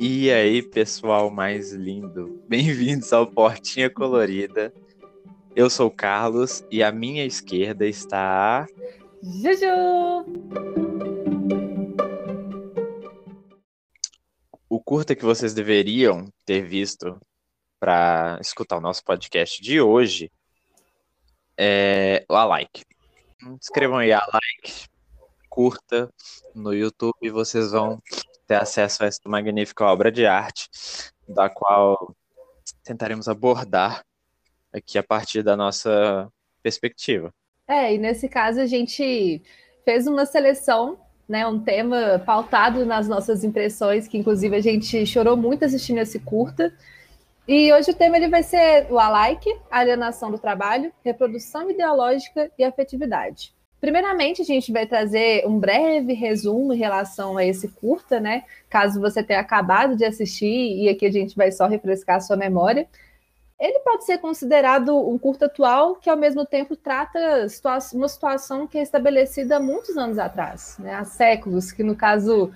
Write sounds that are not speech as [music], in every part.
E aí, pessoal mais lindo, bem-vindos ao Portinha Colorida. Eu sou o Carlos e à minha esquerda está Juju! O curta que vocês deveriam ter visto para escutar o nosso podcast de hoje é o A Like. Escrevam aí a like, curta no YouTube e vocês vão ter acesso a essa magnífica obra de arte, da qual tentaremos abordar aqui a partir da nossa perspectiva. É, e nesse caso a gente fez uma seleção, né, um tema pautado nas nossas impressões, que inclusive a gente chorou muito assistindo esse curta. E hoje o tema ele vai ser o alike, alienação do trabalho, reprodução ideológica e afetividade. Primeiramente, a gente vai trazer um breve resumo em relação a esse curta, né? Caso você tenha acabado de assistir e aqui a gente vai só refrescar a sua memória. Ele pode ser considerado um curta atual que, ao mesmo tempo, trata uma situação que é estabelecida há muitos anos atrás, né? há séculos, que, no caso,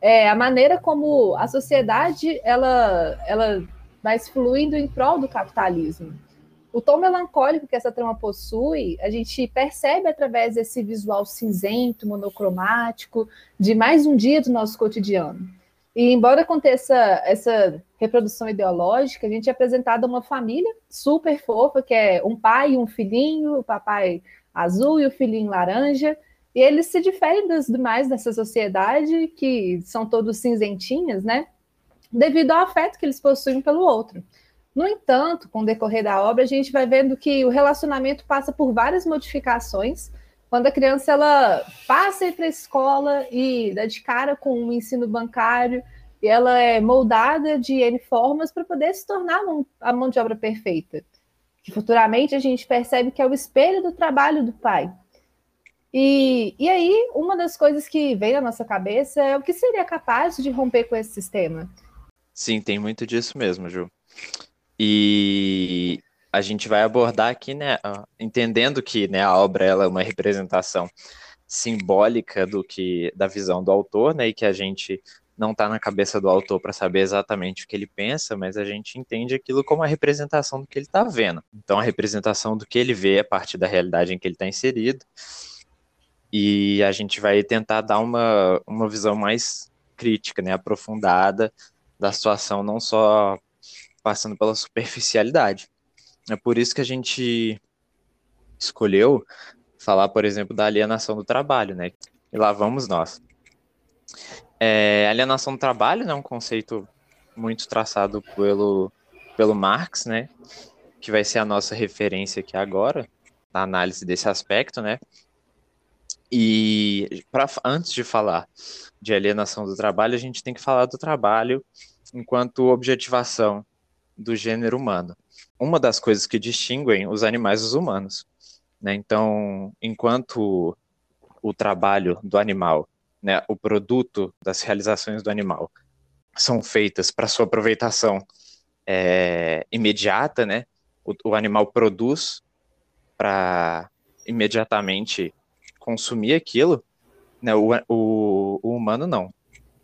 é a maneira como a sociedade ela, ela vai fluindo em prol do capitalismo. O tom melancólico que essa trama possui, a gente percebe através desse visual cinzento, monocromático, de mais um dia do nosso cotidiano. E embora aconteça essa reprodução ideológica, a gente é apresentado uma família super fofa, que é um pai e um filhinho, o papai azul e o filhinho laranja, e eles se diferem dos demais dessa sociedade, que são todos cinzentinhas, né? Devido ao afeto que eles possuem pelo outro. No entanto, com o decorrer da obra, a gente vai vendo que o relacionamento passa por várias modificações. Quando a criança ela passa para a escola e dá de cara com o ensino bancário, e ela é moldada de N formas para poder se tornar a mão de obra perfeita. Que futuramente a gente percebe que é o espelho do trabalho do pai. E, e aí, uma das coisas que vem na nossa cabeça é o que seria capaz de romper com esse sistema. Sim, tem muito disso mesmo, Ju. E a gente vai abordar aqui, né, entendendo que né, a obra ela é uma representação simbólica do que da visão do autor, né, e que a gente não está na cabeça do autor para saber exatamente o que ele pensa, mas a gente entende aquilo como a representação do que ele está vendo. Então, a representação do que ele vê a partir da realidade em que ele está inserido. E a gente vai tentar dar uma, uma visão mais crítica, né, aprofundada da situação, não só passando pela superficialidade. É por isso que a gente escolheu falar, por exemplo, da alienação do trabalho, né? E lá vamos nós. É, alienação do trabalho né, é um conceito muito traçado pelo, pelo Marx, né? Que vai ser a nossa referência aqui agora, na análise desse aspecto, né? E pra, antes de falar de alienação do trabalho, a gente tem que falar do trabalho enquanto objetivação do gênero humano. Uma das coisas que distinguem os animais dos humanos. Né? Então, enquanto o trabalho do animal, né, o produto das realizações do animal, são feitas para sua aproveitação é, imediata, né? O, o animal produz para imediatamente consumir aquilo, né? O, o, o humano não.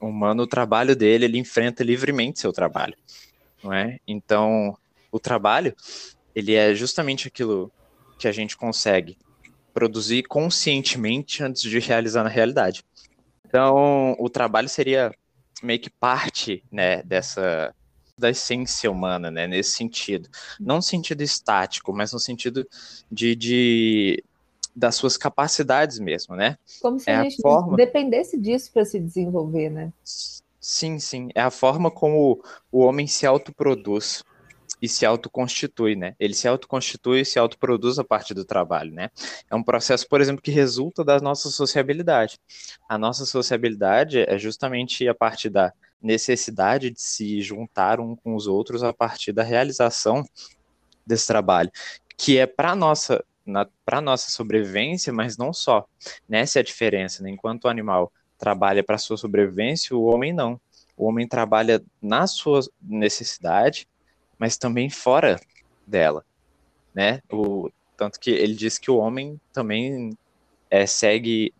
O humano, o trabalho dele, ele enfrenta livremente seu trabalho não é? Então, o trabalho, ele é justamente aquilo que a gente consegue produzir conscientemente antes de realizar na realidade. Então, o trabalho seria meio que parte, né, dessa da essência humana, né, nesse sentido. Não no sentido estático, mas no sentido de, de das suas capacidades mesmo, né? Como se é a gente forma... dependesse disso para se desenvolver, né? Sim, sim. É a forma como o homem se autoproduz e se autoconstitui, né? Ele se autoconstitui e se autoproduz a partir do trabalho, né? É um processo, por exemplo, que resulta da nossa sociabilidade. A nossa sociabilidade é justamente a partir da necessidade de se juntar um com os outros a partir da realização desse trabalho, que é para nossa para nossa sobrevivência, mas não só. Nessa é a diferença, né? Enquanto o animal trabalha para sua sobrevivência, o homem não. O homem trabalha na sua necessidade, mas também fora dela, né? O, tanto que ele diz que o homem também é, segue,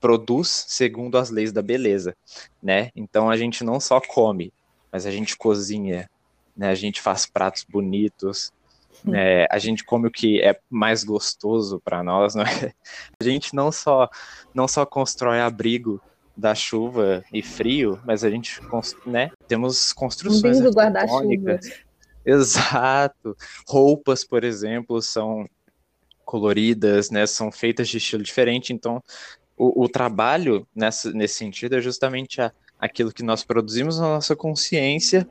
produz segundo as leis da beleza, né? Então a gente não só come mas a gente cozinha, né? A gente faz pratos bonitos, né? A gente come o que é mais gostoso para nós, não é? [laughs] A gente não só não só constrói abrigo da chuva e frio, mas a gente, né? Temos construções guarda-chuva. Exato. Roupas, por exemplo, são coloridas, né? São feitas de estilo diferente, então o, o trabalho nessa, nesse sentido é justamente a, aquilo que nós produzimos na nossa consciência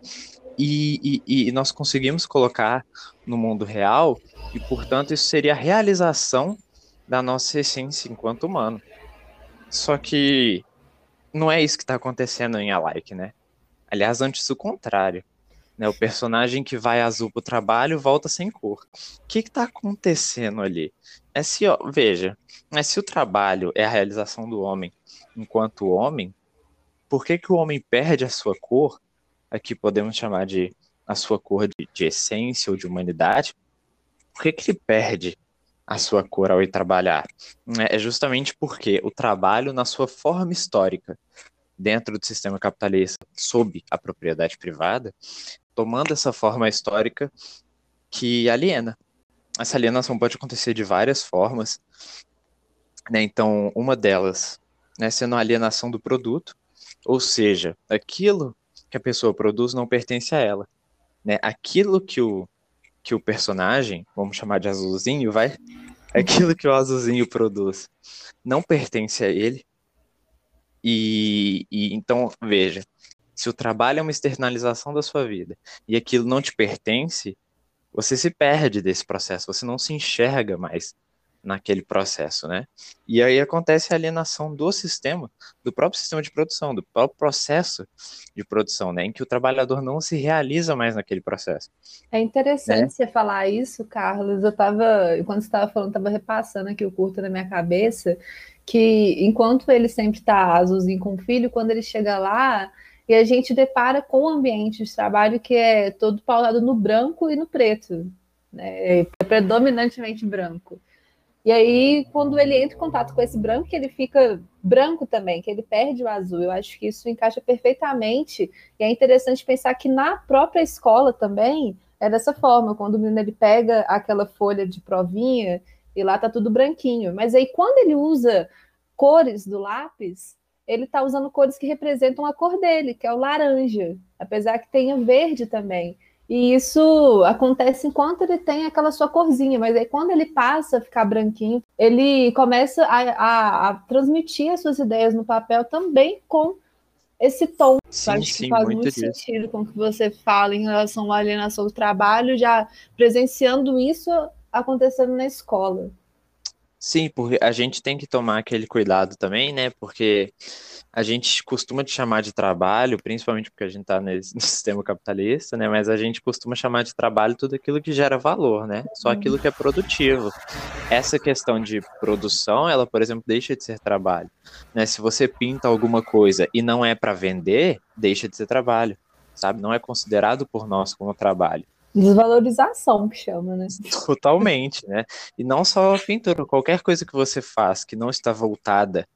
e, e, e, nós conseguimos colocar no mundo real, e portanto isso seria a realização da nossa essência enquanto humano. Só que não é isso que está acontecendo em Alike, né? Aliás, antes do contrário. Né? O personagem que vai azul pro trabalho volta sem cor. O que está acontecendo ali? É se, ó, veja, é se o trabalho é a realização do homem enquanto homem, por que, que o homem perde a sua cor? Aqui podemos chamar de a sua cor de, de essência ou de humanidade. Por que, que ele perde a sua cor ao ir trabalhar? É justamente porque o trabalho, na sua forma histórica, dentro do sistema capitalista, sob a propriedade privada, tomando essa forma histórica que aliena. Essa alienação pode acontecer de várias formas, né? Então, uma delas, né, sendo a alienação do produto, ou seja, aquilo que a pessoa produz não pertence a ela, né? Aquilo que o que o personagem, vamos chamar de azulzinho, vai, aquilo que o azulzinho produz não pertence a ele. E, e então, veja, se o trabalho é uma externalização da sua vida e aquilo não te pertence, você se perde desse processo, você não se enxerga mais naquele processo, né? E aí acontece a alienação do sistema, do próprio sistema de produção, do próprio processo de produção, né? Em que o trabalhador não se realiza mais naquele processo. É interessante né? você falar isso, Carlos. Eu estava, enquanto você estava falando, estava repassando aqui o curto na minha cabeça, que enquanto ele sempre está azulzinho com o filho, quando ele chega lá, e a gente depara com um ambiente de trabalho que é todo pautado no branco e no preto, né? é predominantemente branco. E aí, quando ele entra em contato com esse branco, que ele fica branco também, que ele perde o azul. Eu acho que isso encaixa perfeitamente. E é interessante pensar que na própria escola também é dessa forma. Quando o menino ele pega aquela folha de provinha e lá tá tudo branquinho. Mas aí, quando ele usa cores do lápis, ele está usando cores que representam a cor dele, que é o laranja, apesar que tenha verde também. E isso acontece enquanto ele tem aquela sua corzinha, mas aí quando ele passa a ficar branquinho, ele começa a, a, a transmitir as suas ideias no papel também com esse tom. Sim, acho sim, que faz muito, muito sentido com o que você fala em relação à alienação do trabalho, já presenciando isso acontecendo na escola. Sim, porque a gente tem que tomar aquele cuidado também, né? Porque a gente costuma te chamar de trabalho, principalmente porque a gente está no [laughs] sistema capitalista, né? Mas a gente costuma chamar de trabalho tudo aquilo que gera valor, né? Só aquilo que é produtivo. Essa questão de produção, ela, por exemplo, deixa de ser trabalho. Né? Se você pinta alguma coisa e não é para vender, deixa de ser trabalho, sabe? Não é considerado por nós como trabalho. Desvalorização que chama, né? Totalmente, né? E não só a pintura, qualquer coisa que você faz que não está voltada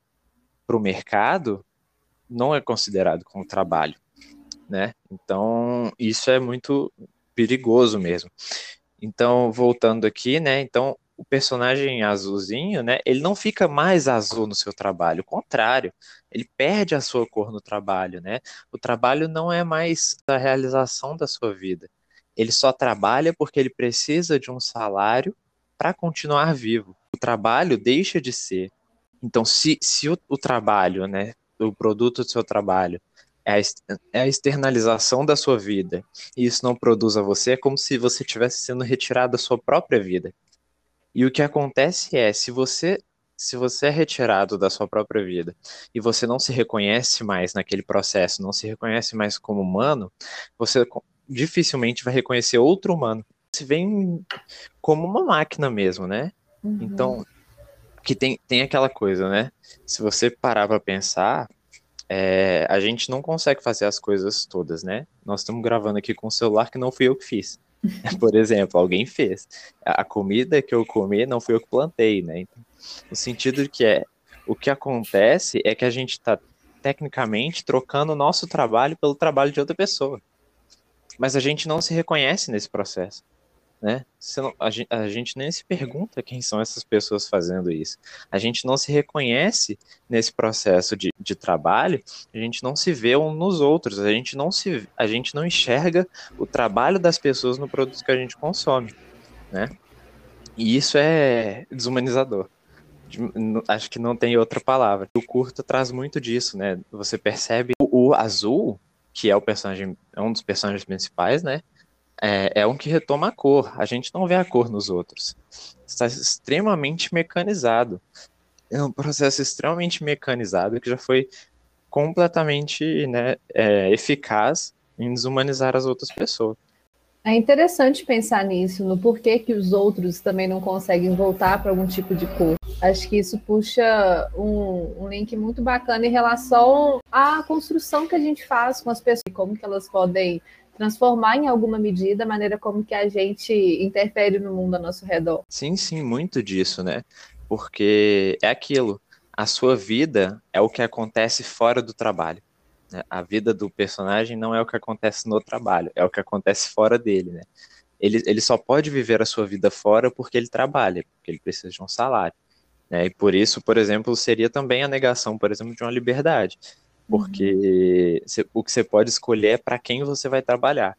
para o mercado não é considerado como trabalho, né? Então, isso é muito perigoso mesmo. Então, voltando aqui, né? Então, o personagem azulzinho, né? Ele não fica mais azul no seu trabalho, o contrário, ele perde a sua cor no trabalho, né? O trabalho não é mais a realização da sua vida ele só trabalha porque ele precisa de um salário para continuar vivo. O trabalho deixa de ser. Então, se, se o, o trabalho, né, o produto do seu trabalho, é a, é externalização da sua vida e isso não produz a você, é como se você estivesse sendo retirado da sua própria vida. E o que acontece é, se você se você é retirado da sua própria vida e você não se reconhece mais naquele processo, não se reconhece mais como humano, você dificilmente vai reconhecer outro humano. Se vem como uma máquina mesmo, né? Uhum. Então, que tem, tem aquela coisa, né? Se você parar para pensar, é, a gente não consegue fazer as coisas todas, né? Nós estamos gravando aqui com o celular que não fui eu que fiz. [laughs] Por exemplo, alguém fez. A comida que eu comi não fui eu que plantei, né? Então, no sentido que é o que acontece é que a gente está tecnicamente trocando o nosso trabalho pelo trabalho de outra pessoa. Mas a gente não se reconhece nesse processo né? Não, a, gente, a, gente, nem se pergunta quem são essas pessoas fazendo isso. A gente não se reconhece nesse processo de, de trabalho, a gente não se vê um nos outros, a gente não se a gente não enxerga o trabalho das pessoas no produto que a gente consome, né? E isso é desumanizador. Acho que não tem outra palavra. O curto traz muito disso, né? Você percebe o, o azul, que é o personagem, é um dos personagens principais, né? é, é um que retoma a cor. A gente não vê a cor nos outros. Está extremamente mecanizado. É um processo extremamente mecanizado que já foi completamente né, é, eficaz em desumanizar as outras pessoas. É interessante pensar nisso, no porquê que os outros também não conseguem voltar para algum tipo de cor. Acho que isso puxa um, um, link muito bacana em relação à construção que a gente faz com as pessoas, como que elas podem transformar em alguma medida a maneira como que a gente interfere no mundo ao nosso redor. Sim, sim, muito disso, né? Porque é aquilo, a sua vida é o que acontece fora do trabalho. Né? A vida do personagem não é o que acontece no trabalho, é o que acontece fora dele, né? Ele, ele só pode viver a sua vida fora porque ele trabalha, porque ele precisa de um salário. Né? E por isso, por exemplo, seria também a negação, por exemplo, de uma liberdade porque uhum. o que você pode escolher é para quem você vai trabalhar,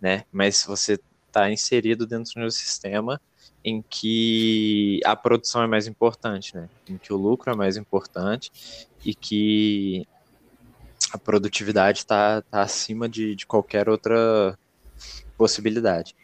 né? Mas você está inserido dentro de um sistema em que a produção é mais importante, né? Em que o lucro é mais importante e que a produtividade está tá acima de, de qualquer outra possibilidade.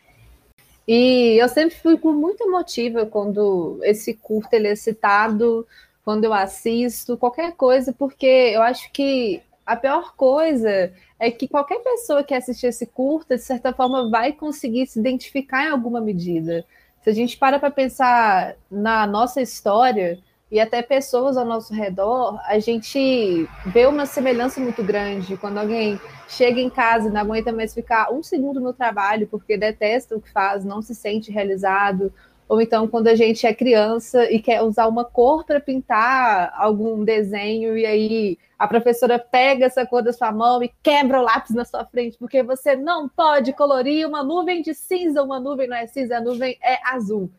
E eu sempre fico muito emotiva quando esse curto ele é citado quando eu assisto, qualquer coisa, porque eu acho que a pior coisa é que qualquer pessoa que assistir esse curta, de certa forma, vai conseguir se identificar em alguma medida. Se a gente para para pensar na nossa história e até pessoas ao nosso redor, a gente vê uma semelhança muito grande. Quando alguém chega em casa e não aguenta mais ficar um segundo no trabalho porque detesta o que faz, não se sente realizado, ou então quando a gente é criança e quer usar uma cor para pintar algum desenho, e aí a professora pega essa cor da sua mão e quebra o lápis na sua frente, porque você não pode colorir uma nuvem de cinza, uma nuvem não é cinza, a nuvem é azul.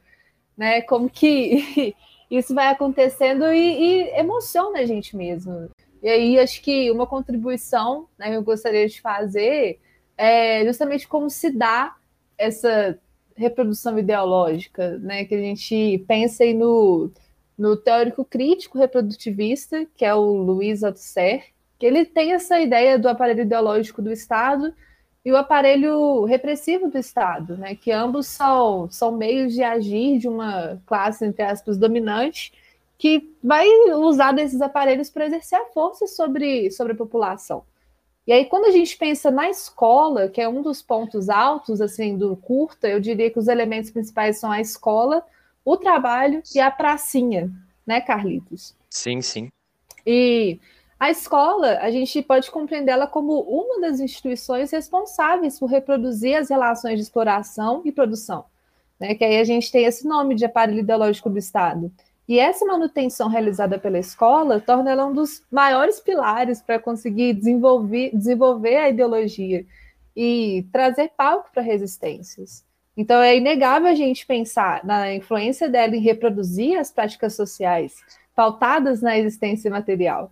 Né? Como que isso vai acontecendo e, e emociona a gente mesmo. E aí acho que uma contribuição né, que eu gostaria de fazer é justamente como se dá essa reprodução ideológica, né? Que a gente pensa aí no, no teórico crítico reprodutivista, que é o Luiz Althusser, que ele tem essa ideia do aparelho ideológico do Estado e o aparelho repressivo do Estado, né? Que ambos são, são meios de agir de uma classe, entre aspas, dominante, que vai usar desses aparelhos para exercer a força sobre, sobre a população. E aí, quando a gente pensa na escola, que é um dos pontos altos assim do curta, eu diria que os elementos principais são a escola, o trabalho e a pracinha, né, Carlitos? Sim, sim. E a escola, a gente pode compreendê-la como uma das instituições responsáveis por reproduzir as relações de exploração e produção, né? Que aí a gente tem esse nome de aparelho ideológico do Estado. E essa manutenção realizada pela escola torna ela um dos maiores pilares para conseguir desenvolver, desenvolver a ideologia e trazer palco para resistências. Então é inegável a gente pensar na influência dela em reproduzir as práticas sociais pautadas na existência material.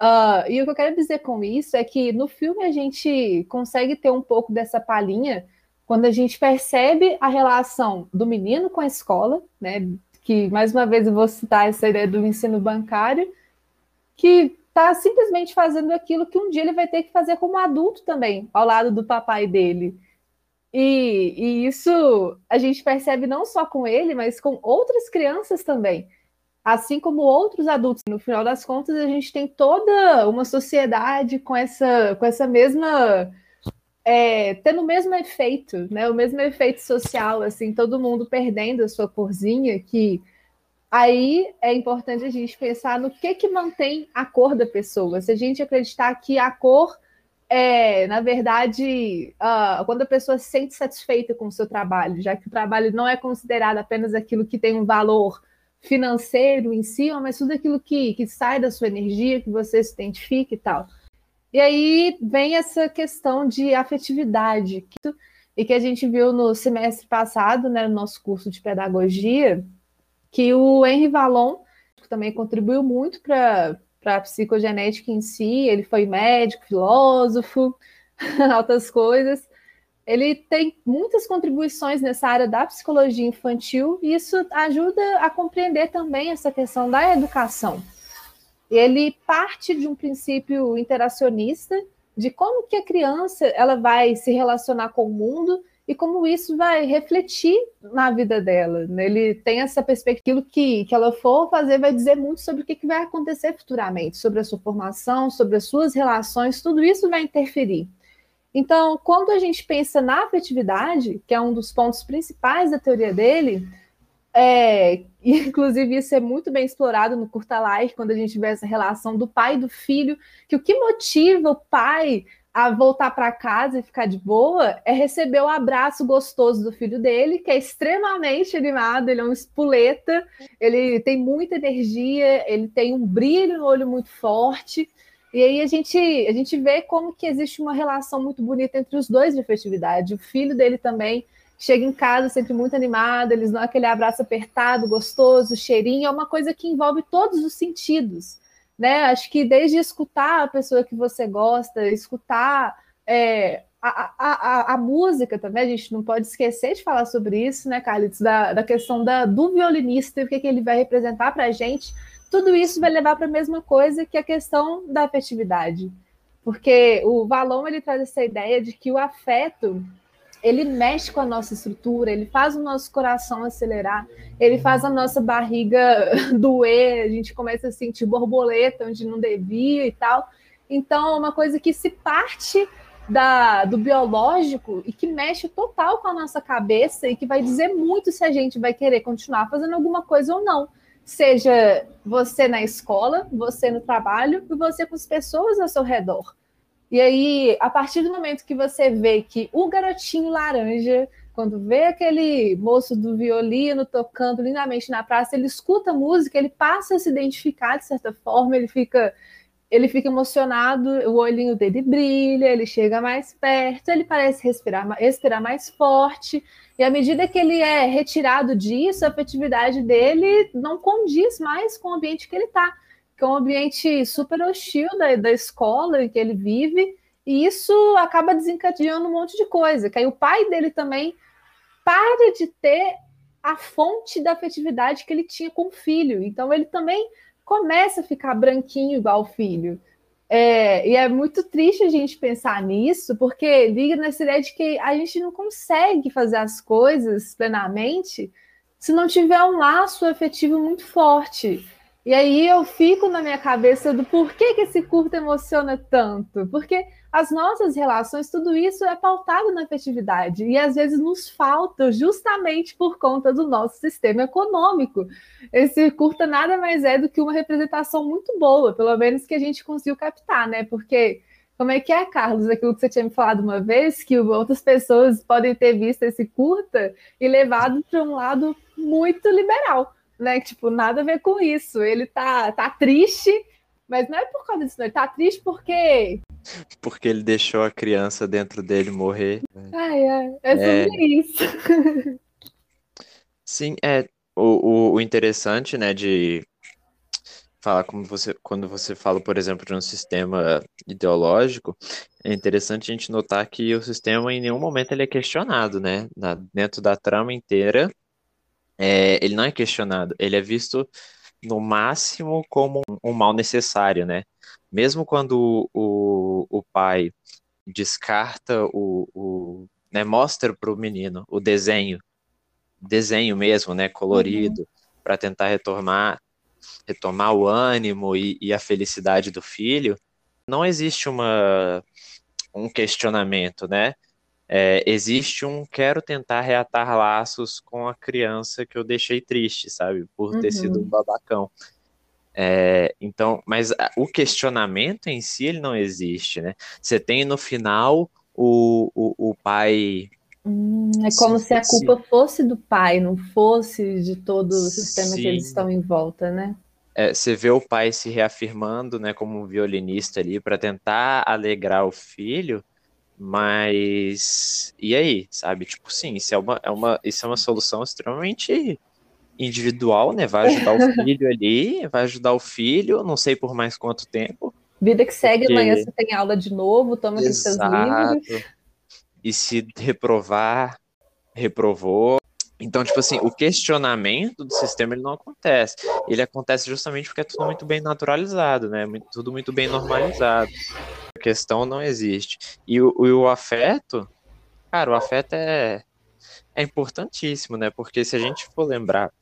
Uh, e o que eu quero dizer com isso é que no filme a gente consegue ter um pouco dessa palhinha quando a gente percebe a relação do menino com a escola, né, que, mais uma vez, eu vou citar essa ideia do ensino bancário, que está simplesmente fazendo aquilo que um dia ele vai ter que fazer como adulto também, ao lado do papai dele. E, e isso a gente percebe não só com ele, mas com outras crianças também. Assim como outros adultos. No final das contas, a gente tem toda uma sociedade com essa, com essa mesma é, tendo o mesmo efeito, né? O mesmo efeito social, assim, todo mundo perdendo a sua corzinha, que aí é importante a gente pensar no que que mantém a cor da pessoa. Se a gente acreditar que a cor é, na verdade, uh, quando a pessoa se sente satisfeita com o seu trabalho, já que o trabalho não é considerado apenas aquilo que tem um valor financeiro em si, mas tudo aquilo que, que sai da sua energia, que você se identifica e tal. E aí vem essa questão de afetividade, e que a gente viu no semestre passado, né, no nosso curso de pedagogia, que o Henry Vallon também contribuiu muito para a psicogenética em si, ele foi médico, filósofo, [laughs] altas coisas. Ele tem muitas contribuições nessa área da psicologia infantil e isso ajuda a compreender também essa questão da educação. Ele parte de um princípio interacionista de como que a criança ela vai se relacionar com o mundo e como isso vai refletir na vida dela. Né? Ele tem essa perspectiva que, que ela for fazer vai dizer muito sobre o que, que vai acontecer futuramente, sobre a sua formação, sobre as suas relações, tudo isso vai interferir. Então, quando a gente pensa na afetividade, que é um dos pontos principais da teoria dele, é, [laughs] inclusive isso é muito bem explorado no Curta Life, quando a gente vê essa relação do pai e do filho, que o que motiva o pai a voltar para casa e ficar de boa é receber o abraço gostoso do filho dele, que é extremamente animado, ele é um espuleta, ele tem muita energia, ele tem um brilho no olho muito forte. E aí a gente, a gente vê como que existe uma relação muito bonita entre os dois de festividade. O filho dele também chega em casa sempre muito animado, eles dão aquele abraço apertado, gostoso, cheirinho, é uma coisa que envolve todos os sentidos né? Acho que desde escutar a pessoa que você gosta, escutar é, a, a, a, música também, a gente não pode esquecer de falar sobre isso, né, Carlitos? Da, da questão da, do violinista e o que, que ele vai representar para a gente. Tudo isso vai levar para a mesma coisa que a questão da afetividade. Porque o Valon ele traz essa ideia de que o afeto ele mexe com a nossa estrutura, ele faz o nosso coração acelerar, ele faz a nossa barriga [laughs] doer, a gente começa a sentir borboleta onde não devia e tal. Então, é uma coisa que se parte da, do biológico e que mexe total com a nossa cabeça e que vai dizer muito se a gente vai querer continuar fazendo alguma coisa ou não. Seja você na escola, você no trabalho e você com as pessoas ao seu redor. E aí, a partir do momento que você vê que o garotinho laranja, quando vê aquele moço do violino tocando lindamente na praça, ele escuta música, ele passa a se identificar de certa forma, ele fica ele fica emocionado, o olhinho dele brilha, ele chega mais perto, ele parece respirar, respirar mais forte, e à medida que ele é retirado disso, a afetividade dele não condiz mais com o ambiente que ele está que é um ambiente super hostil da, da escola em que ele vive, e isso acaba desencadeando um monte de coisa. Que aí o pai dele também para de ter a fonte da afetividade que ele tinha com o filho. Então ele também começa a ficar branquinho igual o filho. É, e é muito triste a gente pensar nisso, porque liga nessa ideia de que a gente não consegue fazer as coisas plenamente se não tiver um laço afetivo muito forte. E aí eu fico na minha cabeça do porquê que esse curto emociona tanto. Porque as nossas relações, tudo isso é pautado na afetividade. E às vezes nos falta justamente por conta do nosso sistema econômico. Esse curta nada mais é do que uma representação muito boa, pelo menos que a gente conseguiu captar, né? Porque como é que é, Carlos? Aquilo que você tinha me falado uma vez, que outras pessoas podem ter visto esse curta e levado para um lado muito liberal né? Tipo, nada a ver com isso. Ele tá, tá triste, mas não é por causa disso, não. Ele tá triste porque. Porque ele deixou a criança dentro dele morrer. Ai, é, é sobre é... isso. [laughs] Sim, é. O, o, o interessante, né, de falar como você quando você fala, por exemplo, de um sistema ideológico, é interessante a gente notar que o sistema em nenhum momento ele é questionado, né? Na, dentro da trama inteira, é, ele não é questionado, ele é visto no máximo como um, um mal necessário, né? Mesmo quando o, o, pai descarta o, o né, mostra para o menino o desenho, desenho mesmo, né, colorido, uhum. para tentar retomar, retomar o ânimo e, e a felicidade do filho, não existe uma um questionamento, né? É, existe um quero tentar reatar laços com a criança que eu deixei triste, sabe? Por ter uhum. sido um babacão. É, então, mas o questionamento em si ele não existe, né? Você tem no final o, o, o pai. Hum, é como se, se a culpa fosse do pai, não fosse de todo o sistema Sim. que eles estão em volta, né? é, você vê o pai se reafirmando, né, como um violinista ali para tentar alegrar o filho, mas e aí, sabe? Tipo, sim, isso é uma, é uma, isso é uma solução extremamente individual, né? Vai ajudar o [laughs] filho ali, vai ajudar o filho, não sei por mais quanto tempo. Vida que segue, porque... amanhã você tem aula de novo, toma aqui seus livros. E se reprovar, reprovou. Então, tipo assim, o questionamento do sistema ele não acontece. Ele acontece justamente porque é tudo muito bem naturalizado, né? Tudo muito bem normalizado. Questão não existe. E o, o afeto, cara, o afeto é, é importantíssimo, né? Porque se a gente for lembrar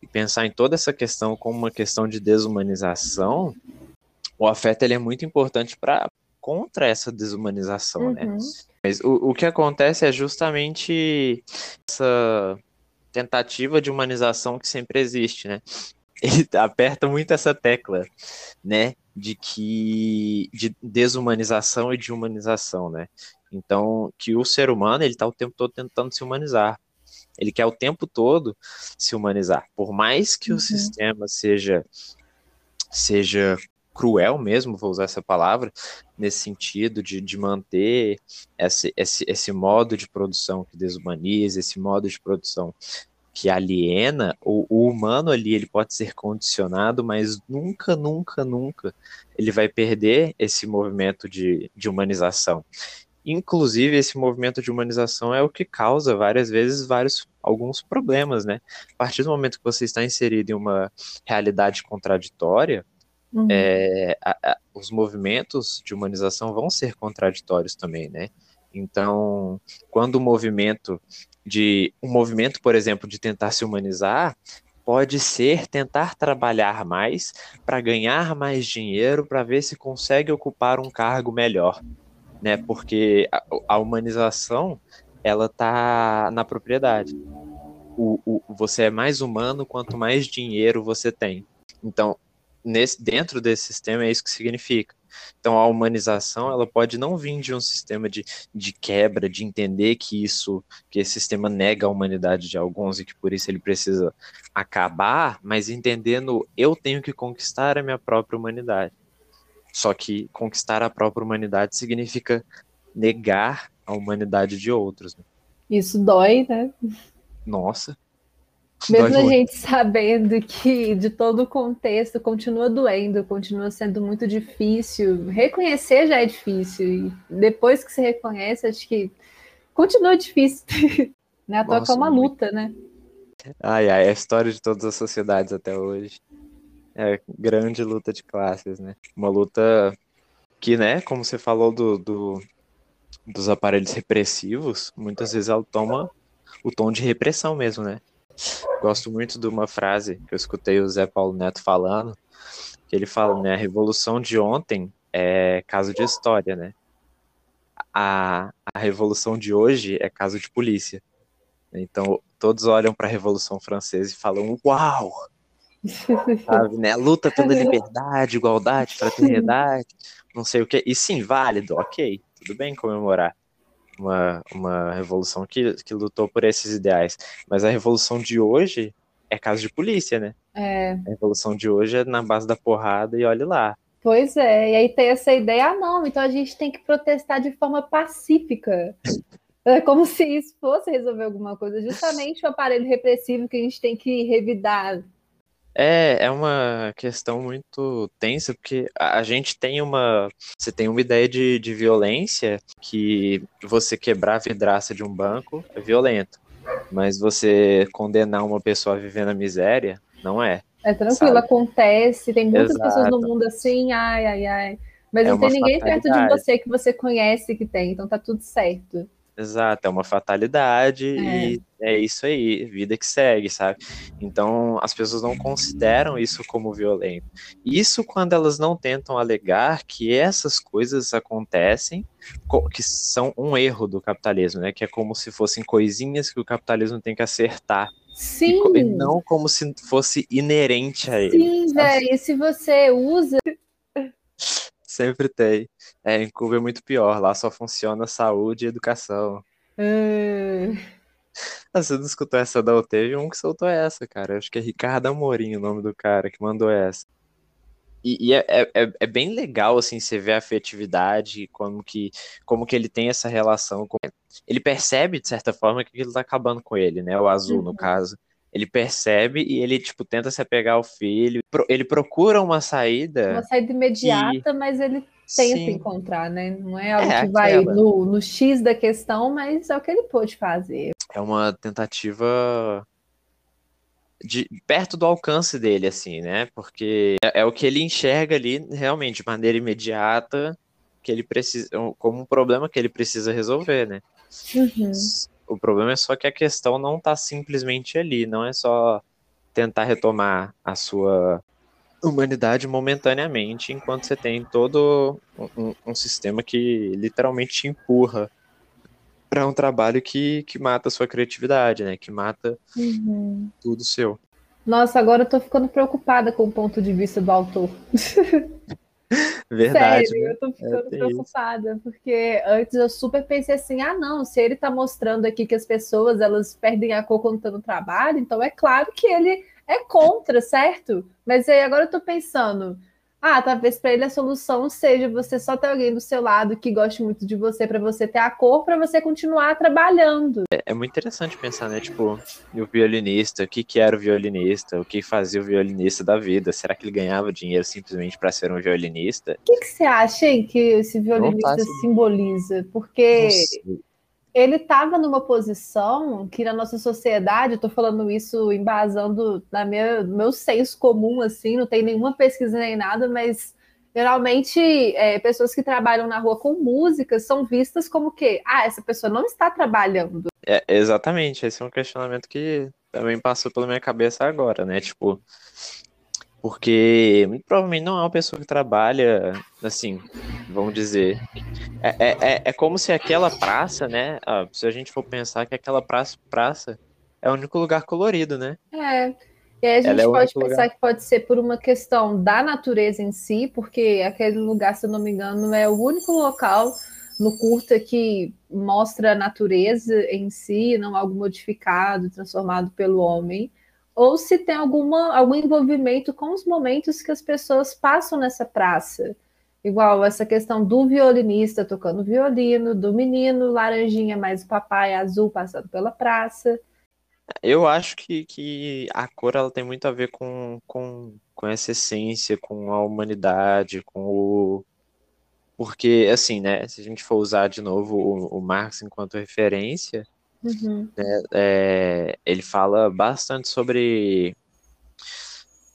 e pensar em toda essa questão como uma questão de desumanização, o afeto ele é muito importante para contra essa desumanização, né? uhum. né? Mas o, o que acontece é justamente essa tentativa de humanização que sempre existe, né? Ele aperta muito essa tecla, né? De que de desumanização e de humanização, né? Então, que o ser humano ele está o tempo todo tentando se humanizar. Ele quer o tempo todo se humanizar. Por mais que uhum. o sistema seja seja cruel mesmo, vou usar essa palavra, nesse sentido de, de manter esse, esse, esse modo de produção que desumaniza, esse modo de produção que aliena, o, o, humano ali ele pode ser condicionado, mas nunca, nunca, nunca ele vai perder esse movimento de, de humanização. Inclusive, esse movimento de humanização é o que causa várias vezes vários alguns problemas, né? A partir do momento que você está inserido em uma realidade contraditória, Uhum. É, a, a, os movimentos de humanização vão ser contraditórios também, né? Então, quando o movimento de um movimento, por exemplo, de tentar se humanizar, pode ser tentar trabalhar mais para ganhar mais dinheiro, para ver se consegue ocupar um cargo melhor, né? Porque a, a humanização ela tá na propriedade. O, o, você é mais humano quanto mais dinheiro você tem. Então, nesse, dentro desse sistema é isso que significa. Então a humanização ela pode não vir de um sistema de, de quebra, de entender que isso, que esse sistema nega a humanidade de alguns e que por isso ele precisa acabar, mas entendendo eu tenho que conquistar a minha própria humanidade. Só que conquistar a própria humanidade significa negar a humanidade de outros. Né? Isso dói, né? Nossa, mesmo a gente sabendo que de todo o contexto continua doendo, continua sendo muito difícil. Reconhecer já é difícil. E depois que se reconhece, acho que continua difícil. [laughs] né? A toa é uma luta, né? Ai, ai, é a história de todas as sociedades até hoje. É grande luta de classes, né? Uma luta que, né, como você falou do, do dos aparelhos repressivos, muitas vezes ela toma o tom de repressão mesmo, né? Gosto muito de uma frase que eu escutei o Zé Paulo Neto falando, que ele fala, né, a revolução de ontem é caso de história, né? A, a revolução de hoje é caso de polícia. Então, todos olham para a Revolução Francesa e falam: Uau! [laughs] Sabe, né? Luta pela liberdade, igualdade, fraternidade, não sei o que. E sim, válido, ok, tudo bem comemorar uma, uma revolução que, que lutou por esses ideais. Mas a revolução de hoje é caso de polícia, né? É. A revolução de hoje é na base da porrada e olhe lá. Pois é, e aí tem essa ideia, ah, não, então a gente tem que protestar de forma pacífica. [laughs] É como se isso fosse resolver alguma coisa. Justamente o aparelho repressivo que a gente tem que revidar é, é uma questão muito tensa, porque a gente tem uma. Você tem uma ideia de, de violência que você quebrar a vidraça de um banco é violento. Mas você condenar uma pessoa a viver na miséria, não é. É tranquilo, sabe? acontece, tem muitas Exato. pessoas no mundo assim, ai, ai, ai. Mas é não tem ninguém perto de você que você conhece que tem, então tá tudo certo. Exato, é uma fatalidade é. e é isso aí, vida que segue, sabe? Então as pessoas não consideram isso como violento. Isso quando elas não tentam alegar que essas coisas acontecem, que são um erro do capitalismo, né? Que é como se fossem coisinhas que o capitalismo tem que acertar. Sim. E não como se fosse inerente a ele. Sim, velho. E se você usa Sempre tem. É, em Cuba é muito pior. Lá só funciona saúde e educação. Hum. [laughs] Você não escutou essa não? Teve um que soltou essa, cara. Acho que é Ricardo Amorim o nome do cara que mandou essa. e, e é, é, é, bem legal, assim, você ver a afetividade, como que, como que ele tem essa relação com... Ele percebe, de certa forma, que ele tá acabando com ele, né? O azul, uhum. no caso. Ele percebe e ele, tipo, tenta se apegar ao filho. Ele procura uma saída. Uma saída imediata, que... mas ele tenta Sim. encontrar, né? Não é algo é, que vai no, no X da questão, mas é o que ele pôde fazer. É uma tentativa de perto do alcance dele, assim, né? Porque é, é, o que ele enxerga ali realmente de maneira imediata, que ele precisa, como um problema que ele precisa resolver, né? Uhum. O problema é só que a questão não está simplesmente ali, não é só tentar retomar a sua humanidade momentaneamente, enquanto você tem todo um, um sistema que literalmente te empurra para um trabalho que, que mata a sua criatividade, né? Que mata uhum. tudo seu. Nossa, agora eu tô ficando preocupada com o ponto de vista do autor. [laughs] [laughs] Verdade. Sério, né? eu tô ficando é, preocupada, isso. porque antes eu super pensei assim: ah, não, se ele tá mostrando aqui que as pessoas elas perdem a cor quando estão no trabalho, então é claro que ele é contra, certo? Mas aí agora eu tô pensando, ah, talvez para ele a solução seja você só ter alguém do seu lado que goste muito de você, para você ter a cor, para você continuar trabalhando. É, é, muito interessante pensar, né? Tipo, o violinista, o que, que era o violinista, o que fazia o violinista da vida? Será que ele ganhava dinheiro simplesmente para ser um violinista? O que, que você acha hein, que esse violinista simboliza? Porque ele estava numa posição que na nossa sociedade, estou falando isso embasando na minha, meu senso comum, assim, não tem nenhuma pesquisa nem nada, mas geralmente é, pessoas que trabalham na rua com música são vistas como que, ah, essa pessoa não está trabalhando. É, exatamente, esse é um questionamento que também passou pela minha cabeça agora, né? Tipo, porque muito provavelmente não é uma pessoa que trabalha, assim, vamos dizer. É, é, é, é como se aquela praça, né? Ah, se a gente for pensar que aquela praça, praça é o único lugar colorido, né? É. E aí a gente é pode pensar lugar. que pode ser por uma questão da natureza em si, porque aquele lugar, se eu não me engano, é o único local no curta que mostra a natureza em si, não algo modificado, transformado pelo homem ou se tem alguma, algum envolvimento com os momentos que as pessoas passam nessa praça. Igual essa questão do violinista tocando violino, do menino laranjinha mais o papai azul passando pela praça. Eu acho que, que a cor ela tem muito a ver com, com, com essa essência, com a humanidade, com o. Porque, assim, né, se a gente for usar de novo o, o Marx enquanto referência, Uhum. Né, é, ele fala bastante sobre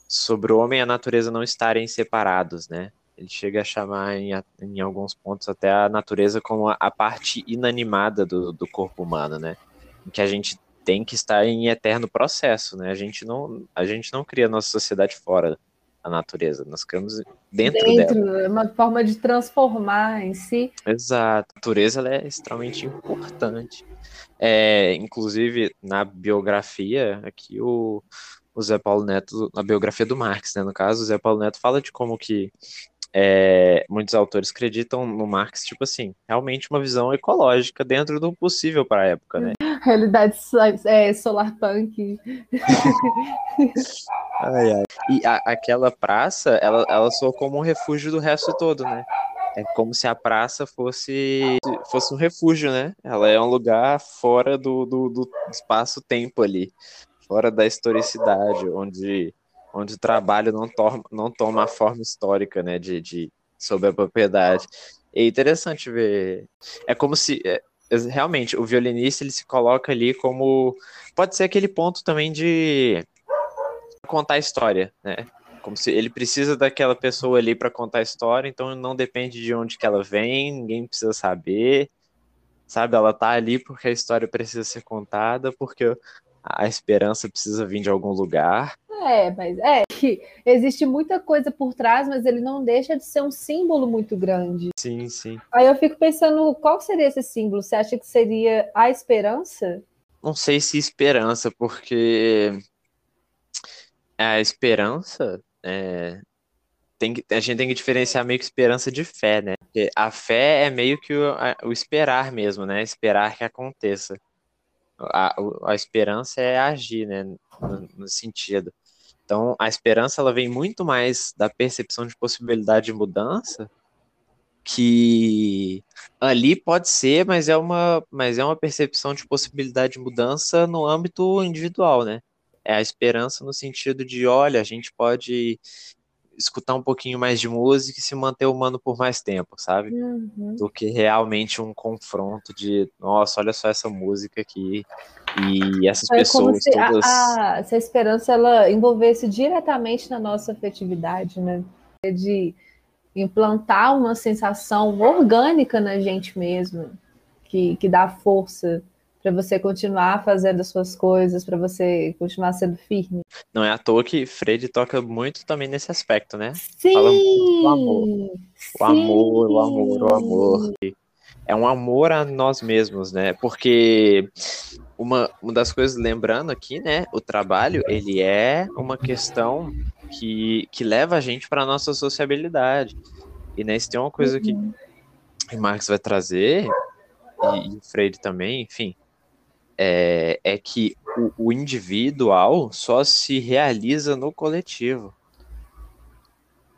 sobre o homem e a natureza não estarem separados, né? Ele chega a chamar em, em alguns pontos até a natureza como a, a parte inanimada do, do corpo humano, né? Que a gente tem que estar em eterno processo, né? A gente não, a gente não cria nossa sociedade fora da natureza, nós criamos dentro, dentro dela. É uma forma de transformar em si. Exato. A natureza ela é extremamente importante. É, inclusive, na biografia, aqui o, o Zé Paulo Neto, na biografia do Marx, né, no caso, o Zé Paulo Neto fala de como que é, muitos autores acreditam no Marx, tipo assim, realmente uma visão ecológica dentro do possível para a época, né? Realidade é, solar punk. [laughs] ai, ai. E a, aquela praça, ela, ela soa como um refúgio do resto todo, né? É como se a praça fosse, fosse um refúgio, né? Ela é um lugar fora do, do, do espaço-tempo ali, fora da historicidade, onde, onde o trabalho não, toma não toma a forma histórica, né? De, de, sobre a propriedade. É interessante ver. É como se. É, realmente, o violinista ele se coloca ali como. Pode ser aquele ponto também de contar a história, né? Como se ele precisa daquela pessoa ali para contar a história, então não depende de onde que ela vem, ninguém precisa saber. Sabe, ela tá ali porque a história precisa ser contada, porque a esperança precisa vir de algum lugar. É, mas é que [laughs] existe muita coisa por trás, mas ele não deixa de ser um símbolo muito grande. Sim, sim. Aí eu fico pensando, qual seria esse símbolo? Você acha que seria a esperança? Não sei se esperança, porque a esperança é, tem que, a gente tem que diferenciar meio que esperança de fé, né? Porque a fé é meio que o, a, o esperar mesmo, né? Esperar que aconteça. A, a esperança é agir, né? No, no, sentido. Então, a esperança ela vem muito mais da percepção de possibilidade de mudança, que ali pode ser, mas é uma, mas é uma percepção de possibilidade de mudança no âmbito individual, né? É a esperança no sentido de, olha, a gente pode escutar um pouquinho mais de música e se manter humano por mais tempo, sabe? Uhum. Do que realmente um confronto de, nossa, olha só essa música aqui e essas é pessoas se todas. A, a, se a esperança ela envolvesse diretamente na nossa afetividade, né? De implantar uma sensação orgânica na gente mesmo, que, que dá força para você continuar fazendo as suas coisas, para você continuar sendo firme. Não é à toa que Fred toca muito também nesse aspecto, né? Sim! Fala muito do amor. O amor, o amor, o amor. É um amor a nós mesmos, né? Porque uma, uma das coisas, lembrando aqui, né? O trabalho, ele é uma questão que, que leva a gente para nossa sociabilidade. E né, se tem uma coisa que uhum. o Marx vai trazer, e, e o Freire também, enfim, é, é que o, o, individual só se realiza no coletivo.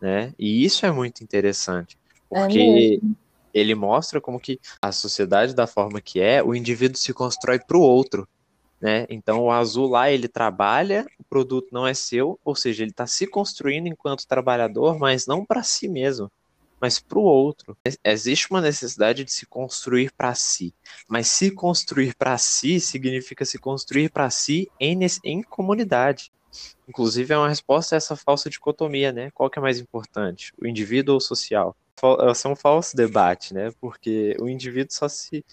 Né? E isso é muito interessante, é porque é ele mostra como que a sociedade da forma que é, o indivíduo se constrói para o outro. Né? Então o azul lá ele trabalha, o produto não é seu, ou seja, ele está se construindo enquanto trabalhador, mas não para si mesmo mas para o outro. Existe uma necessidade de se construir para si, mas se construir para si significa se construir para si em, em comunidade. Inclusive, é uma resposta a essa falsa dicotomia, né? Qual que é mais importante, o indivíduo ou o social? Esse é um falso debate, né? Porque o indivíduo só se,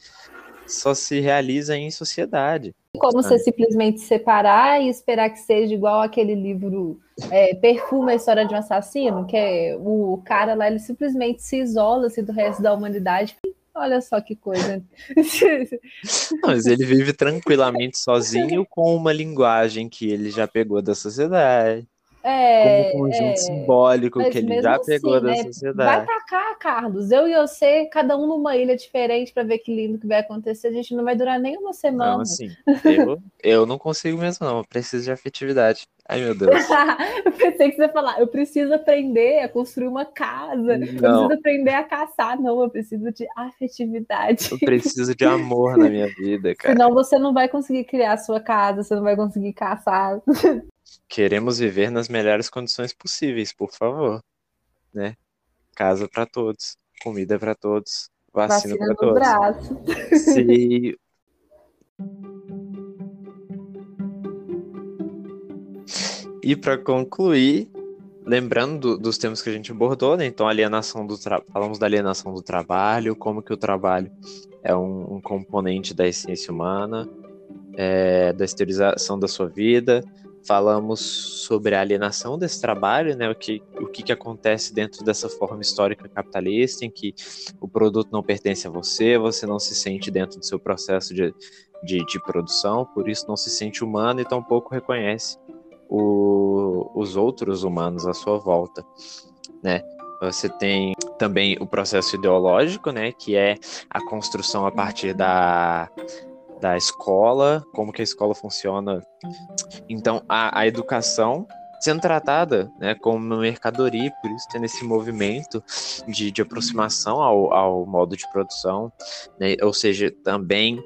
só se realiza em sociedade. Como você simplesmente separar e esperar que seja igual aquele livro é, Perfume, a História de um Assassino, que é o cara lá, ele simplesmente se isola assim, do resto da humanidade. Olha só que coisa. [laughs] Não, mas ele vive tranquilamente sozinho com uma linguagem que ele já pegou da sociedade. É, como conjunto é, simbólico que ele já assim, pegou da né, sociedade. Vai tacar, Carlos. Eu e você, cada um numa ilha diferente para ver que lindo que vai acontecer. A gente não vai durar nem uma semana. Não, assim, eu, eu não consigo mesmo, não. Eu preciso de afetividade. Ai, meu Deus. [laughs] eu pensei que você ia falar, eu preciso aprender a construir uma casa. Não. Eu preciso aprender a caçar. Não, eu preciso de afetividade. Eu preciso de amor na minha vida, [laughs] cara. Senão você não vai conseguir criar a sua casa, você não vai conseguir caçar. [laughs] Queremos viver nas melhores condições possíveis, por favor. Né? Casa para todos, comida para todos, vacina, vacina para todos. Braço. Se... E para concluir, lembrando do, dos temas que a gente abordou, né? Então, alienação do falamos da alienação do trabalho, como que o trabalho é um, um componente da essência humana, é, da esterilização da sua vida, falamos sobre a alienação desse trabalho, né, o, que, o que, que acontece dentro dessa forma histórica capitalista, em que o produto não pertence a você, você não se sente dentro do seu processo de, de, de produção, por isso não se sente humano e tampouco reconhece o, os outros humanos à sua volta, né? Você tem também o processo ideológico, né, que é a construção a partir da da escola, como que a escola funciona. Então, a, a educação sendo tratada né, como uma mercadoria, por isso tendo esse movimento de, de aproximação ao, ao modo de produção, né, ou seja, também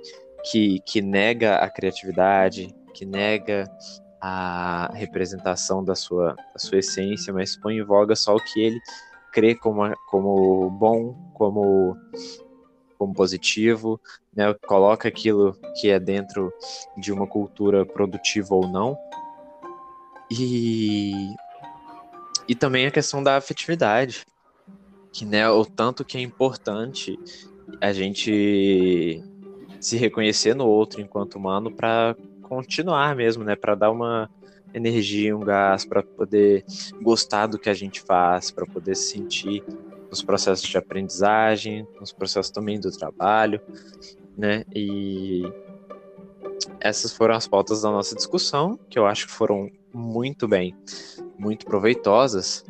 que, que nega a criatividade, que nega a representação da sua, da sua essência, mas põe em voga só o que ele crê como, como bom, como como positivo, né? Coloca aquilo que é dentro de uma cultura produtiva ou não. E e também a questão da afetividade, que né, o tanto que é importante a gente se reconhecer no outro enquanto humano para continuar mesmo, né, para dar uma energia, um gás, para poder gostar do que a gente faz, para poder se sentir nos processos de aprendizagem, nos processos também do trabalho, né? E essas foram as pautas da nossa discussão, que eu acho que foram muito bem, muito proveitosas.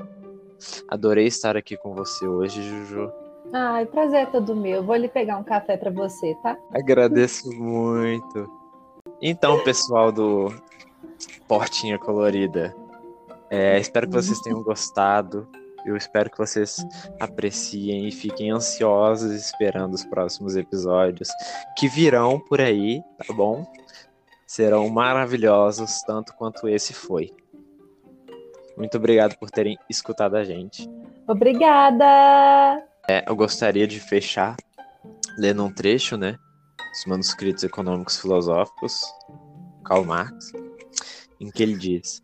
Adorei estar aqui com você hoje, Juju. Ai, prazer é todo meu. Vou lhe pegar um café para você, tá? Agradeço muito. Então, pessoal do Portinha Colorida, É, espero que vocês tenham gostado. Eu espero que vocês apreciem e fiquem ansiosos esperando os próximos episódios que virão por aí, tá bom? Serão maravilhosos, tanto quanto esse foi. Muito obrigado por terem escutado a gente. Obrigada! É, eu gostaria de fechar lendo um trecho, né? Dos manuscritos econômicos filosóficos, Karl Marx, em que ele diz: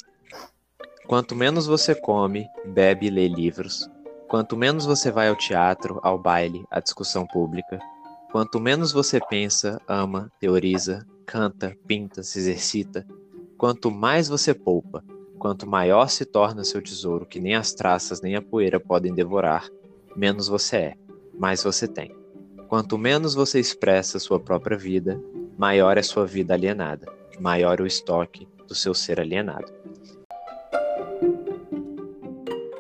Quanto menos você come, bebe e lê livros, quanto menos você vai ao teatro, ao baile, à discussão pública, quanto menos você pensa, ama, teoriza, canta, pinta, se exercita, quanto mais você poupa, quanto maior se torna seu tesouro que nem as traças nem a poeira podem devorar, menos você é, mais você tem. Quanto menos você expressa sua própria vida, maior é sua vida alienada, maior o estoque do seu ser alienado.